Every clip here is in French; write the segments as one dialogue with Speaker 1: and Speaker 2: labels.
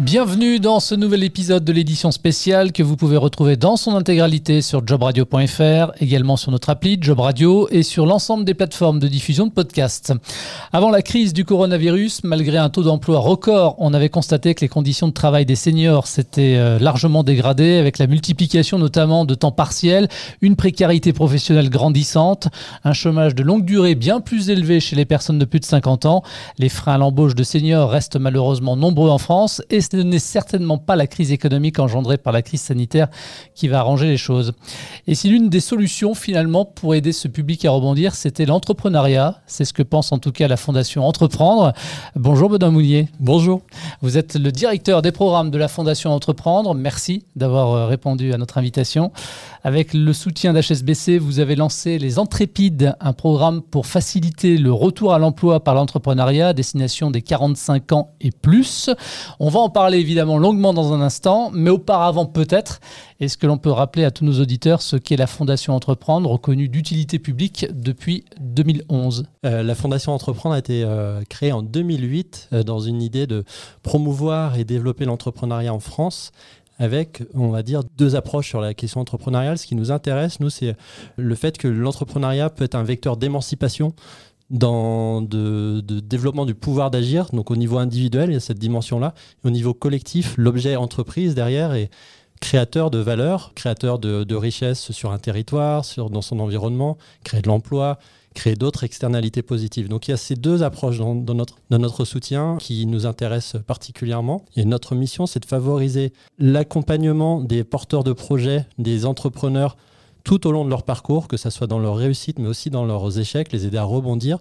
Speaker 1: Bienvenue dans ce nouvel épisode de l'édition spéciale que vous pouvez retrouver dans son intégralité sur jobradio.fr, également sur notre appli Job Radio et sur l'ensemble des plateformes de diffusion de podcasts. Avant la crise du coronavirus, malgré un taux d'emploi record, on avait constaté que les conditions de travail des seniors s'étaient euh, largement dégradées avec la multiplication notamment de temps partiel, une précarité professionnelle grandissante, un chômage de longue durée bien plus élevé chez les personnes de plus de 50 ans. Les freins à l'embauche de seniors restent malheureusement nombreux en France et ce n'est certainement pas la crise économique engendrée par la crise sanitaire qui va arranger les choses. Et si l'une des solutions finalement pour aider ce public à rebondir, c'était l'entrepreneuriat, c'est ce que pense en tout cas la Fondation Entreprendre. Bonjour Benoît Moulier.
Speaker 2: Bonjour.
Speaker 1: Vous êtes le directeur des programmes de la Fondation Entreprendre. Merci d'avoir euh, répondu à notre invitation. Avec le soutien d'HSBC, vous avez lancé les Entrépides, un programme pour faciliter le retour à l'emploi par l'entrepreneuriat à destination des 45 ans et plus. On va en parler évidemment longuement dans un instant, mais auparavant peut-être, est-ce que l'on peut rappeler à tous nos auditeurs ce qu'est la Fondation Entreprendre, reconnue d'utilité publique depuis 2011
Speaker 2: euh, La Fondation Entreprendre a été euh, créée en 2008 euh, dans une idée de promouvoir et développer l'entrepreneuriat en France avec, on va dire, deux approches sur la question entrepreneuriale. Ce qui nous intéresse, nous, c'est le fait que l'entrepreneuriat peut être un vecteur d'émancipation dans de, développement du pouvoir d'agir. Donc au niveau individuel, il y a cette dimension-là. Au niveau collectif, l'objet entreprise derrière est créateur de valeur, créateur de, de richesses sur un territoire, sur, dans son environnement, créer de l'emploi, créer d'autres externalités positives. Donc il y a ces deux approches dans, notre, dans notre soutien qui nous intéressent particulièrement. Et notre mission, c'est de favoriser l'accompagnement des porteurs de projets, des entrepreneurs tout au long de leur parcours, que ce soit dans leur réussite, mais aussi dans leurs échecs, les aider à rebondir,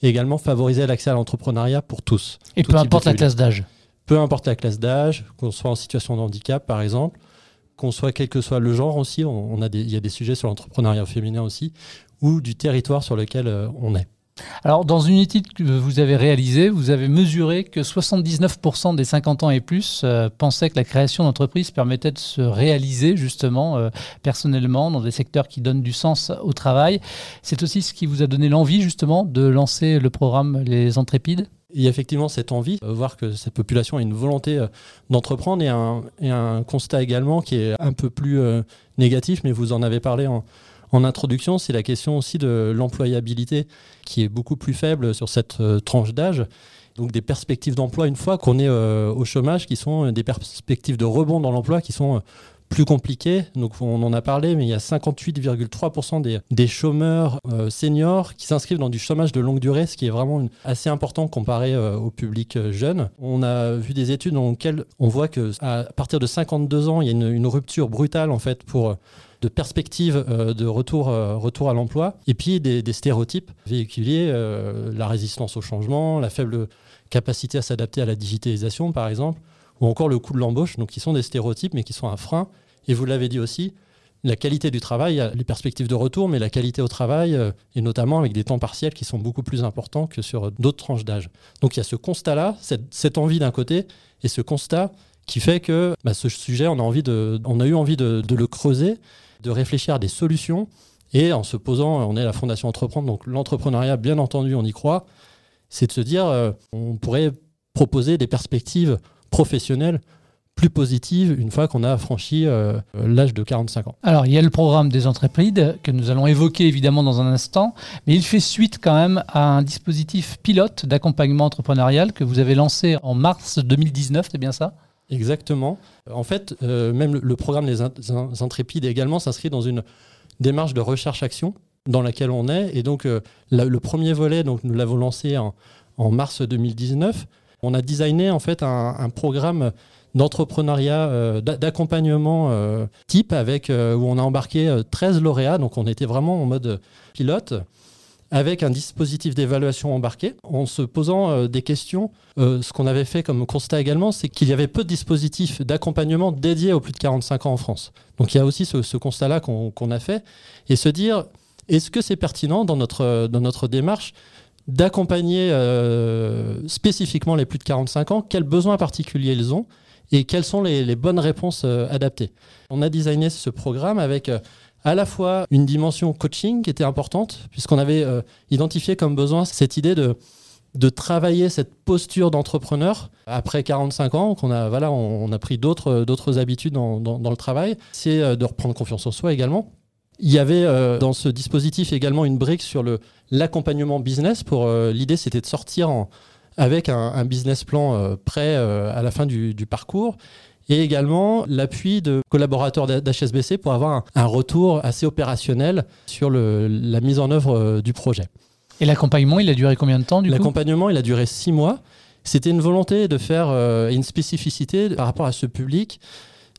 Speaker 2: et également favoriser l'accès à l'entrepreneuriat pour tous.
Speaker 1: Et peu importe la classe d'âge
Speaker 2: Peu importe la classe d'âge, qu'on soit en situation de handicap par exemple, qu'on soit quel que soit le genre aussi, on, a il y a des sujets sur l'entrepreneuriat féminin aussi, ou du territoire sur lequel euh, on est.
Speaker 1: Alors, dans une étude que vous avez réalisée, vous avez mesuré que 79% des 50 ans et plus euh, pensaient que la création d'entreprise permettait de se réaliser justement euh, personnellement dans des secteurs qui donnent du sens au travail. C'est aussi ce qui vous a donné l'envie justement de lancer le programme Les Entrépides
Speaker 2: il y a effectivement cette envie, de voir que cette population a une volonté d'entreprendre et un, et un, constat également qui est un peu plus négatif, mais vous en avez parlé en, en introduction, c'est la question aussi de l'employabilité qui est beaucoup plus faible sur cette euh, tranche d'âge. Donc des perspectives d'emploi une fois qu'on est euh, au chômage, qui sont des perspectives de rebond dans l'emploi qui sont euh, plus compliquées. Donc on en a parlé, mais il y a 58,3% des, chômeurs seniors qui s'inscrivent dans du chômage de longue durée, ce qui est vraiment assez important comparé au public jeune. On a vu des études dans lesquelles on voit que à partir de 52 ans, il y a une rupture brutale en fait pour de perspectives euh, de retour, euh, retour à l'emploi, et puis des, stéréotypes véhiculés, euh, la résistance au changement, la faible capacité à s'adapter à la digitalisation, par exemple, ou encore le coût de l'embauche, donc qui sont des stéréotypes, mais qui sont un frein. Et vous l'avez dit aussi, la qualité du travail, les perspectives de retour, mais la qualité au travail, et notamment avec des temps partiels qui sont beaucoup plus importants que sur d'autres tranches d'âge. Donc il y a ce constat-là, cette, envie d'un côté, et ce constat qui fait que bah, ce sujet, on a, envie de, on a eu envie de le creuser de réfléchir à des solutions et en se posant, on est la Fondation Entreprendre, donc l'entrepreneuriat, bien entendu, on y croit, c'est de se dire, euh, on pourrait proposer des perspectives professionnelles plus positives une fois qu'on a franchi euh, l'âge de 45 ans.
Speaker 1: Alors, il y a le programme des entreprises que nous allons évoquer évidemment dans un instant, mais il fait suite quand même à un dispositif pilote d'accompagnement entrepreneurial que vous avez lancé en mars 2019, c'est bien ça?
Speaker 2: Exactement. En fait, euh, même le programme des, Intrépides également s'inscrit dans une démarche de recherche-action dans laquelle on est. Et donc, euh, le premier volet, donc, nous l'avons lancé en, mars 2019. On a designé en fait un, programme d'entrepreneuriat, euh, d'accompagnement type avec où on a embarqué 13 lauréats. Donc, on était vraiment en mode pilote avec un dispositif d'évaluation embarqué, en se posant euh, des questions. Euh, ce qu'on avait fait comme constat également, c'est qu'il y avait peu de dispositifs d'accompagnement dédiés aux plus de 45 ans en France. Donc il y a aussi ce, constat-là qu'on a fait, et se dire, est-ce que c'est pertinent dans notre, dans notre démarche d'accompagner euh, spécifiquement les plus de 45 ans, quels besoins particuliers ils ont? Et quelles sont les bonnes réponses adaptées? On a designé ce programme avec à la fois une dimension coaching qui était importante, puisqu'on avait euh, identifié comme besoin cette idée de, de travailler cette posture d'entrepreneur après 45 ans, qu'on a, voilà, on, a pris d'autres, d'autres habitudes dans, dans, le travail. C'est euh, de reprendre confiance en soi également. Il y avait euh, dans ce dispositif également une brique sur le, l'accompagnement business. Pour, l'idée, c'était de sortir avec un, business plan prêt à la fin du, du parcours et également l'appui de collaborateurs d'HSBC pour avoir un, retour assez opérationnel sur le, la mise en œuvre euh, du projet.
Speaker 1: Et l'accompagnement, il a duré combien de temps du
Speaker 2: L'accompagnement, il a duré six mois. C'était une volonté de faire euh, une spécificité par rapport à ce public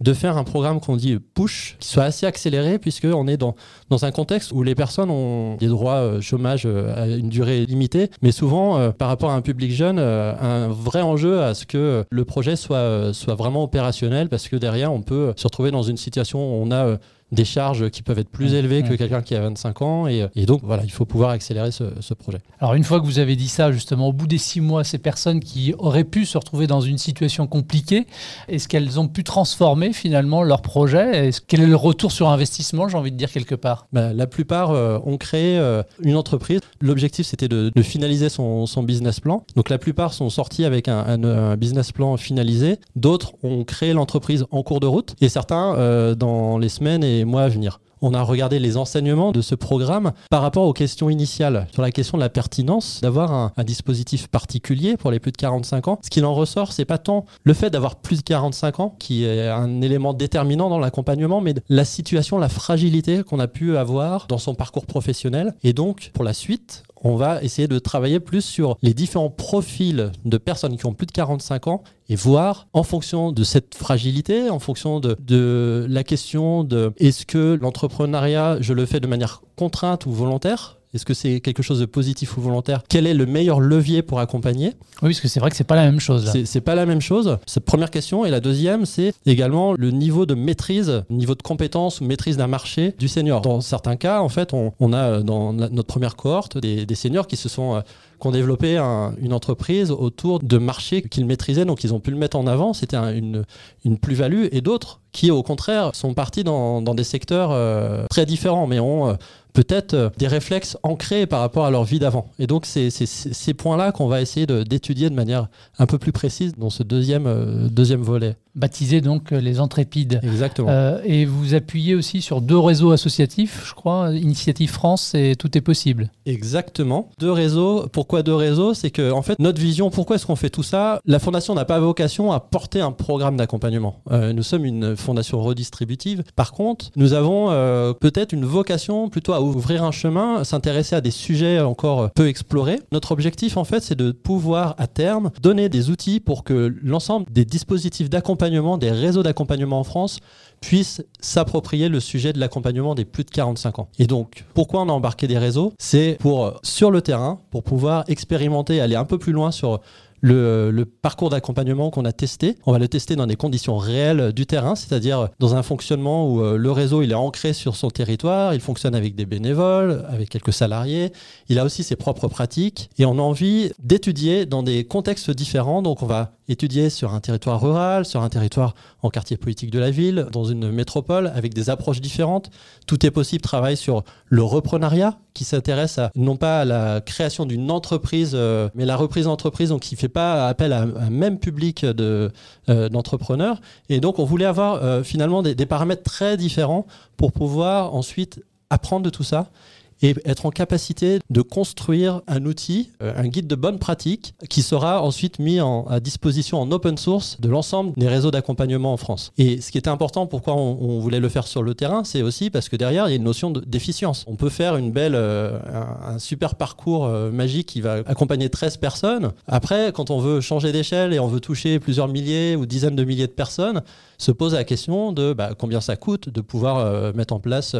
Speaker 2: de faire un programme qu'on dit push, qui soit assez accéléré, puisqu'on est dans, dans un contexte où les personnes ont des droits euh, chômage euh, à une durée limitée, mais souvent, euh, par rapport à un public jeune, un vrai enjeu à ce que le projet soit, soit vraiment opérationnel, parce que derrière, on peut se retrouver dans une situation où on a des charges qui peuvent être plus élevées que quelqu'un qui a 25 ans. Et, donc, voilà, il faut pouvoir accélérer ce, projet.
Speaker 1: Alors, une fois que vous avez dit ça, justement, au bout des six mois, ces personnes qui auraient pu se retrouver dans une situation compliquée, est-ce qu'elles ont pu transformer finalement leur projet? Est Quel est le retour sur investissement, j'ai envie de dire quelque part?
Speaker 2: Bah, La plupart euh, ont créé euh, une entreprise. L'objectif, c'était de, finaliser son, business plan. Donc, la plupart sont sortis avec un, business plan finalisé. D'autres ont créé l'entreprise en cours de route. Et certains, euh, dans les semaines et mois à venir. On a regardé les enseignements de ce programme par rapport aux questions initiales, sur la question de la pertinence d'avoir un, dispositif particulier pour les plus de 45 ans. Ce qu'il en ressort, c'est pas tant le fait d'avoir plus de 45 ans, qui est un élément déterminant dans l'accompagnement, mais la situation, la fragilité qu'on a pu avoir dans son parcours professionnel. Et donc, pour la suite, on va essayer de travailler plus sur les différents profils de personnes qui ont plus de 45 ans et voir en fonction de cette fragilité, en fonction de, la question de est-ce que l'entrepreneuriat, je le fais de manière contrainte ou volontaire est-ce que c'est quelque chose de positif ou volontaire? Quel est le meilleur levier pour accompagner?
Speaker 1: Oui, parce que c'est vrai que c'est pas la même chose.
Speaker 2: C'est pas la même chose. C'est première question. Et la deuxième, c'est également le niveau de maîtrise, niveau de compétence ou maîtrise d'un marché du senior. Dans certains cas, en fait, on, a dans notre première cohorte des, seniors qui se sont euh, qui ont développé une entreprise autour de marchés qu'ils maîtrisaient, donc ils ont pu le mettre en avant, c'était une, une plus-value, et d'autres qui au contraire sont partis dans, dans des secteurs euh, très différents, mais ont euh, peut-être euh, des réflexes ancrés par rapport à leur vie d'avant. Et donc, c'est ces points-là qu'on va essayer d'étudier de, manière un peu plus précise dans ce deuxième, deuxième volet.
Speaker 1: Baptisé donc les Entrépides.
Speaker 2: Exactement.
Speaker 1: et vous appuyez aussi sur deux réseaux associatifs, je crois, Initiative France et Tout est possible.
Speaker 2: Exactement. Deux réseaux. Deux réseaux C'est que, en fait, notre vision, pourquoi est-ce qu'on fait tout ça? La Fondation n'a pas vocation à porter un programme d'accompagnement. nous sommes une fondation redistributive. Par contre, nous avons peut-être une vocation plutôt à ouvrir un chemin, s'intéresser à des sujets encore peu explorés. Notre objectif, en fait, c'est de pouvoir, à terme, donner des outils pour que l'ensemble des dispositifs d'accompagnement, des réseaux d'accompagnement en France, puissent s'approprier le sujet de l'accompagnement des plus de 45 ans. Et donc, pourquoi on a embarqué des réseaux? C'est pour, sur le terrain, pour pouvoir expérimenter, aller un peu plus loin sur le, parcours d'accompagnement qu'on a testé. On va le tester dans des conditions réelles du terrain, c'est-à-dire dans un fonctionnement où euh, le réseau il est ancré sur son territoire, il fonctionne avec des bénévoles, avec quelques salariés, il a aussi ses propres pratiques et on a envie d'étudier dans des contextes différents. Donc on va étudier sur un territoire rural, sur un territoire en quartier politique de la ville, dans une métropole, avec des approches différentes. Tout est possible, travaille sur le reprenariat, qui s'intéresse à, non pas à la création d'une entreprise, euh, mais la reprise d'entreprise, donc qui ne fait pas appel à un même public de, euh, d'entrepreneurs. Et donc, on voulait avoir euh, finalement des paramètres très différents pour pouvoir ensuite apprendre de tout ça et être en capacité de construire un outil, euh, un guide de bonne pratique qui sera ensuite mis à disposition en open source de l'ensemble des réseaux d'accompagnement en France. Et ce qui était important, pourquoi on, voulait le faire sur le terrain, c'est aussi parce que derrière, il y a une notion d'efficience. On peut faire une belle, euh, un, super parcours euh, magique qui va accompagner 13 personnes. Après, quand on veut changer d'échelle et on veut toucher plusieurs milliers ou dizaines de milliers de personnes, se pose la question de bah, combien ça coûte de pouvoir mettre en place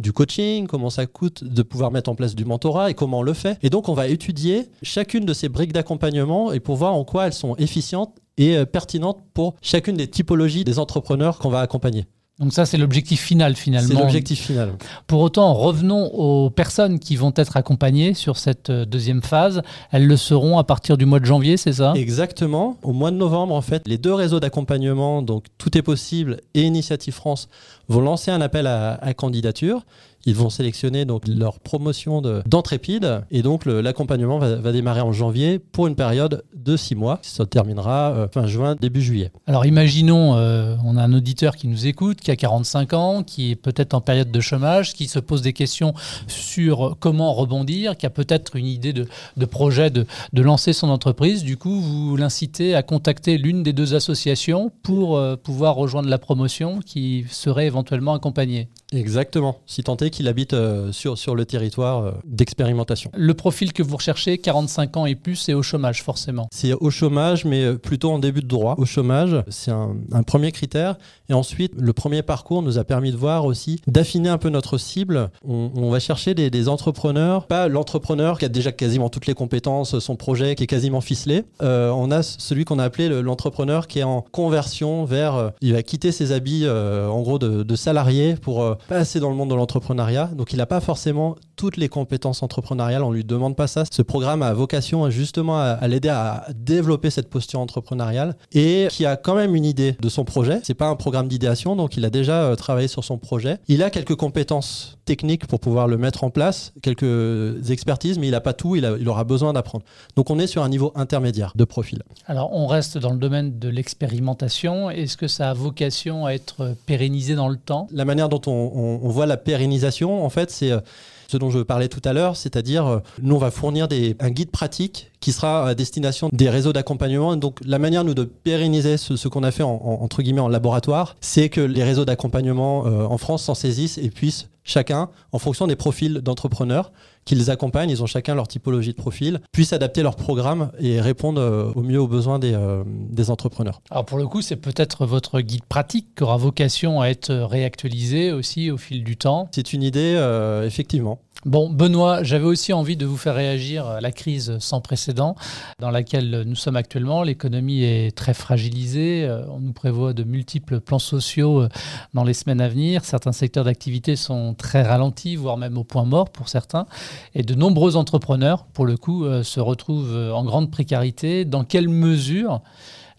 Speaker 2: du coaching, comment ça coûte de pouvoir mettre en place du mentorat et comment on le fait. Et donc, on va étudier chacune de ces briques d'accompagnement et pour voir en quoi elles sont efficientes et euh, pertinentes pour chacune des typologies des entrepreneurs qu'on va accompagner.
Speaker 1: Donc ça, c'est l'objectif final finalement.
Speaker 2: C'est l'objectif final.
Speaker 1: Pour autant, revenons aux personnes qui vont être accompagnées sur cette euh, deuxième phase. Elles le seront à partir du mois de janvier, c'est ça?
Speaker 2: Exactement. Au mois de novembre, en fait, les deux réseaux d'accompagnement, donc Tout est possible et Initiative France, vont lancer un appel à, à candidature. Ils vont sélectionner donc leur promotion de- d'entrépide et donc l'accompagnement va, démarrer en janvier pour une période de six mois. Ça terminera euh, fin juin, début juillet.
Speaker 1: Alors imaginons, euh, on a un auditeur qui nous écoute, qui a 45 ans, qui est peut-être en période de chômage, qui se pose des questions sur comment rebondir, qui a peut-être une idée de, projet de, de lancer son entreprise. Du coup, vous l'incitez à contacter l'une des deux associations pour euh, pouvoir rejoindre la promotion qui serait éventuellement accompagnée.
Speaker 2: Exactement, si tant est qu'il habite euh, sur, sur le territoire euh, d'expérimentation.
Speaker 1: Le profil que vous recherchez, 45 ans et plus, et au chômage forcément.
Speaker 2: C'est au chômage, mais euh, plutôt en début de droit. Au chômage, c'est un, un premier critère. Et ensuite, le premier parcours nous a permis de voir aussi, d'affiner un peu notre cible. On, va chercher des, entrepreneurs, pas l'entrepreneur qui a déjà quasiment toutes les compétences, son projet qui est quasiment ficelé. Euh, on a celui qu'on a appelé le- l'entrepreneur qui est en conversion vers, euh, il va quitter ses habits euh, en gros de, de salarié pour passer dans le monde de l'entrepreneuriat. Donc il n'a pas forcément toutes les compétences entrepreneuriales, on lui demande pas ça. Ce programme a vocation justement à, à l'aider à développer cette posture entrepreneuriale et qui a quand même une idée de son projet. C'est pas un programme d'idéation, donc il a déjà euh, travaillé sur son projet. Il a quelques compétences techniques pour pouvoir le mettre en place, quelques expertises, mais il n'a pas tout, il, a- il aura besoin d'apprendre. Donc on est sur un niveau intermédiaire de profil.
Speaker 1: Alors, on reste dans le domaine de l'expérimentation. Est-ce que ça a vocation à être pérennisé dans le temps?
Speaker 2: La manière dont on, on- on voit la pérennisation, en fait, c'est euh, ce dont je parlais tout à l'heure, c'est-à-dire euh, nous on va fournir un guide pratique qui sera à destination des réseaux d'accompagnement. Donc la manière nous de pérenniser ce, ce qu'on a fait en, en- entre guillemets en laboratoire, c'est que les réseaux d'accompagnement euh, en France s'en saisissent et puissent chacun, en fonction des profils d'entrepreneurs qu'ils accompagnent, ils ont chacun leur typologie de profil, puissent adapter leur programme et répondre euh, au mieux aux besoins des, euh, des entrepreneurs.
Speaker 1: Alors pour le coup, c'est peut-être votre guide pratique qui aura vocation à être réactualisé aussi au fil du temps.
Speaker 2: C'est une idée, euh, effectivement.
Speaker 1: Bon, Benoît, j'avais aussi envie de vous faire réagir à la crise sans précédent dans laquelle nous sommes actuellement. L'économie est très fragilisée. Euh, On nous prévoit de multiples plans sociaux euh, dans les semaines à venir. Certains secteurs d'activité sont très ralentis, voire même au point mort pour certains. Et de nombreux entrepreneurs, pour le coup, euh, se retrouvent en grande précarité. Dans quelle mesure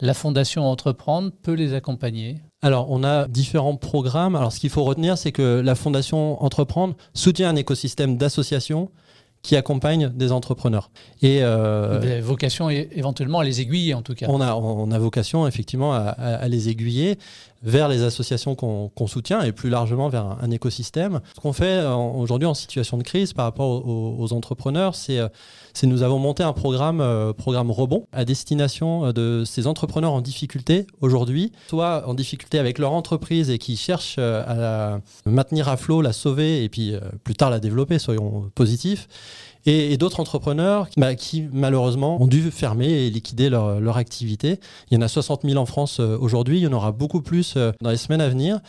Speaker 1: la Fondation Entreprendre peut les accompagner?
Speaker 2: Alors, on a différents programmes. Alors, ce qu'il faut retenir, c'est que la Fondation Entreprendre soutient un écosystème d'associations qui accompagnent des entrepreneurs. Et euh,
Speaker 1: Vous avez vocation éventuellement à les aiguiller en tout cas.
Speaker 2: on, a, on a vocation, effectivement, à, les aiguiller vers les associations qu'on soutient et plus largement vers un, un écosystème. Ce qu'on fait euh, aujourd'hui en situation de crise par rapport aux, aux entrepreneurs, c'est euh, c'est nous avons monté un programme, euh, programme Rebond à destination euh, de ces entrepreneurs en difficulté aujourd'hui, soit en difficulté avec leur entreprise et qui cherchent à la maintenir à flot, la sauver et puis euh, plus tard la développer, soyons positifs. Et, d'autres entrepreneurs bah, qui malheureusement ont dû fermer et liquider leur, activité. Il y en a 60 000 en France euh, aujourd'hui, il y en aura beaucoup plus euh, dans les semaines à venir.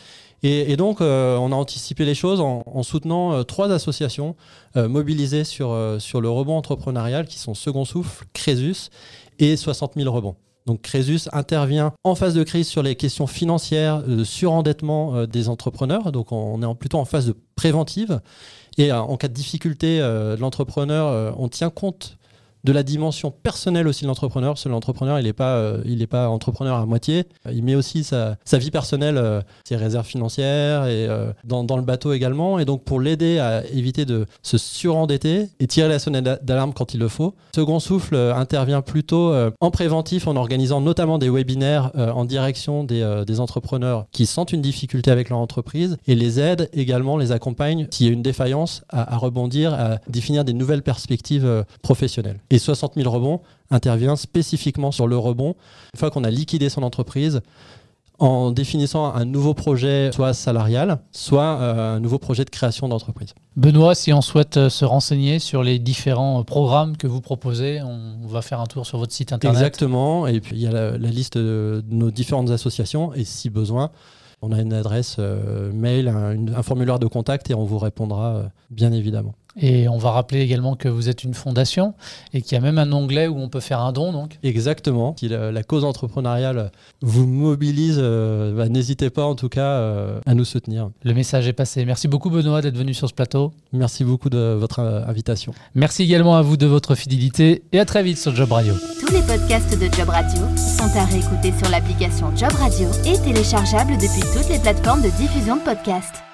Speaker 2: Et, donc, euh, on a anticipé les choses en, en soutenant trois associations mobilisées sur, sur le rebond entrepreneurial qui sont Second Souffle, Crésus et 60 000 rebonds. Donc Crésus intervient en phase de crise sur les questions financières, de surendettement des entrepreneurs. Donc on est plutôt en phase de préventive. Et euh, en cas de difficulté euh, l'entrepreneur, euh, on tient compte de la dimension personnelle aussi de l'entrepreneur. Parce que l'entrepreneur, il n'est pas, euh, pas entrepreneur à moitié. Il met aussi sa, vie personnelle, euh, ses réserves financières et euh, dans, le bateau également. Et donc pour l'aider à éviter de se surendetter et tirer la sonnette d'a- d'alarme quand il le faut, Second Souffle intervient plutôt en préventif en organisant notamment des webinaires en direction des, entrepreneurs qui sentent une difficulté avec leur entreprise et les aide également, les accompagne s'il y a une défaillance à, rebondir, à définir des nouvelles perspectives professionnelles. 60 000 rebonds intervient spécifiquement sur le rebond une fois qu'on a liquidé son entreprise en définissant un nouveau projet, soit salarial, soit euh, un nouveau projet de création d'entreprise.
Speaker 1: Benoît, si on souhaite euh, se renseigner sur les différents euh, programmes que vous proposez, on va faire un tour sur votre site internet.
Speaker 2: Exactement. Et puis il y a la, la liste de, de nos différentes associations. Et si besoin, on a une adresse euh, mail, un, une- un formulaire de contact et on vous répondra euh, bien évidemment.
Speaker 1: Et on va rappeler également que vous êtes une fondation et qu'il y a même un onglet où on peut faire un don. Donc.
Speaker 2: Exactement. Si la, la cause entrepreneuriale vous mobilise, euh, bah, n'hésitez pas en tout cas euh, à nous soutenir.
Speaker 1: Le message est passé. Merci beaucoup Benoît d'être venu sur ce plateau.
Speaker 2: Merci beaucoup de votre euh, invitation.
Speaker 1: Merci également à vous de votre fidélité et à très vite sur Job Radio.
Speaker 3: Tous les podcasts de Job Radio sont à réécouter sur l'application Job Radio et téléchargeables depuis toutes les plateformes de diffusion de podcasts.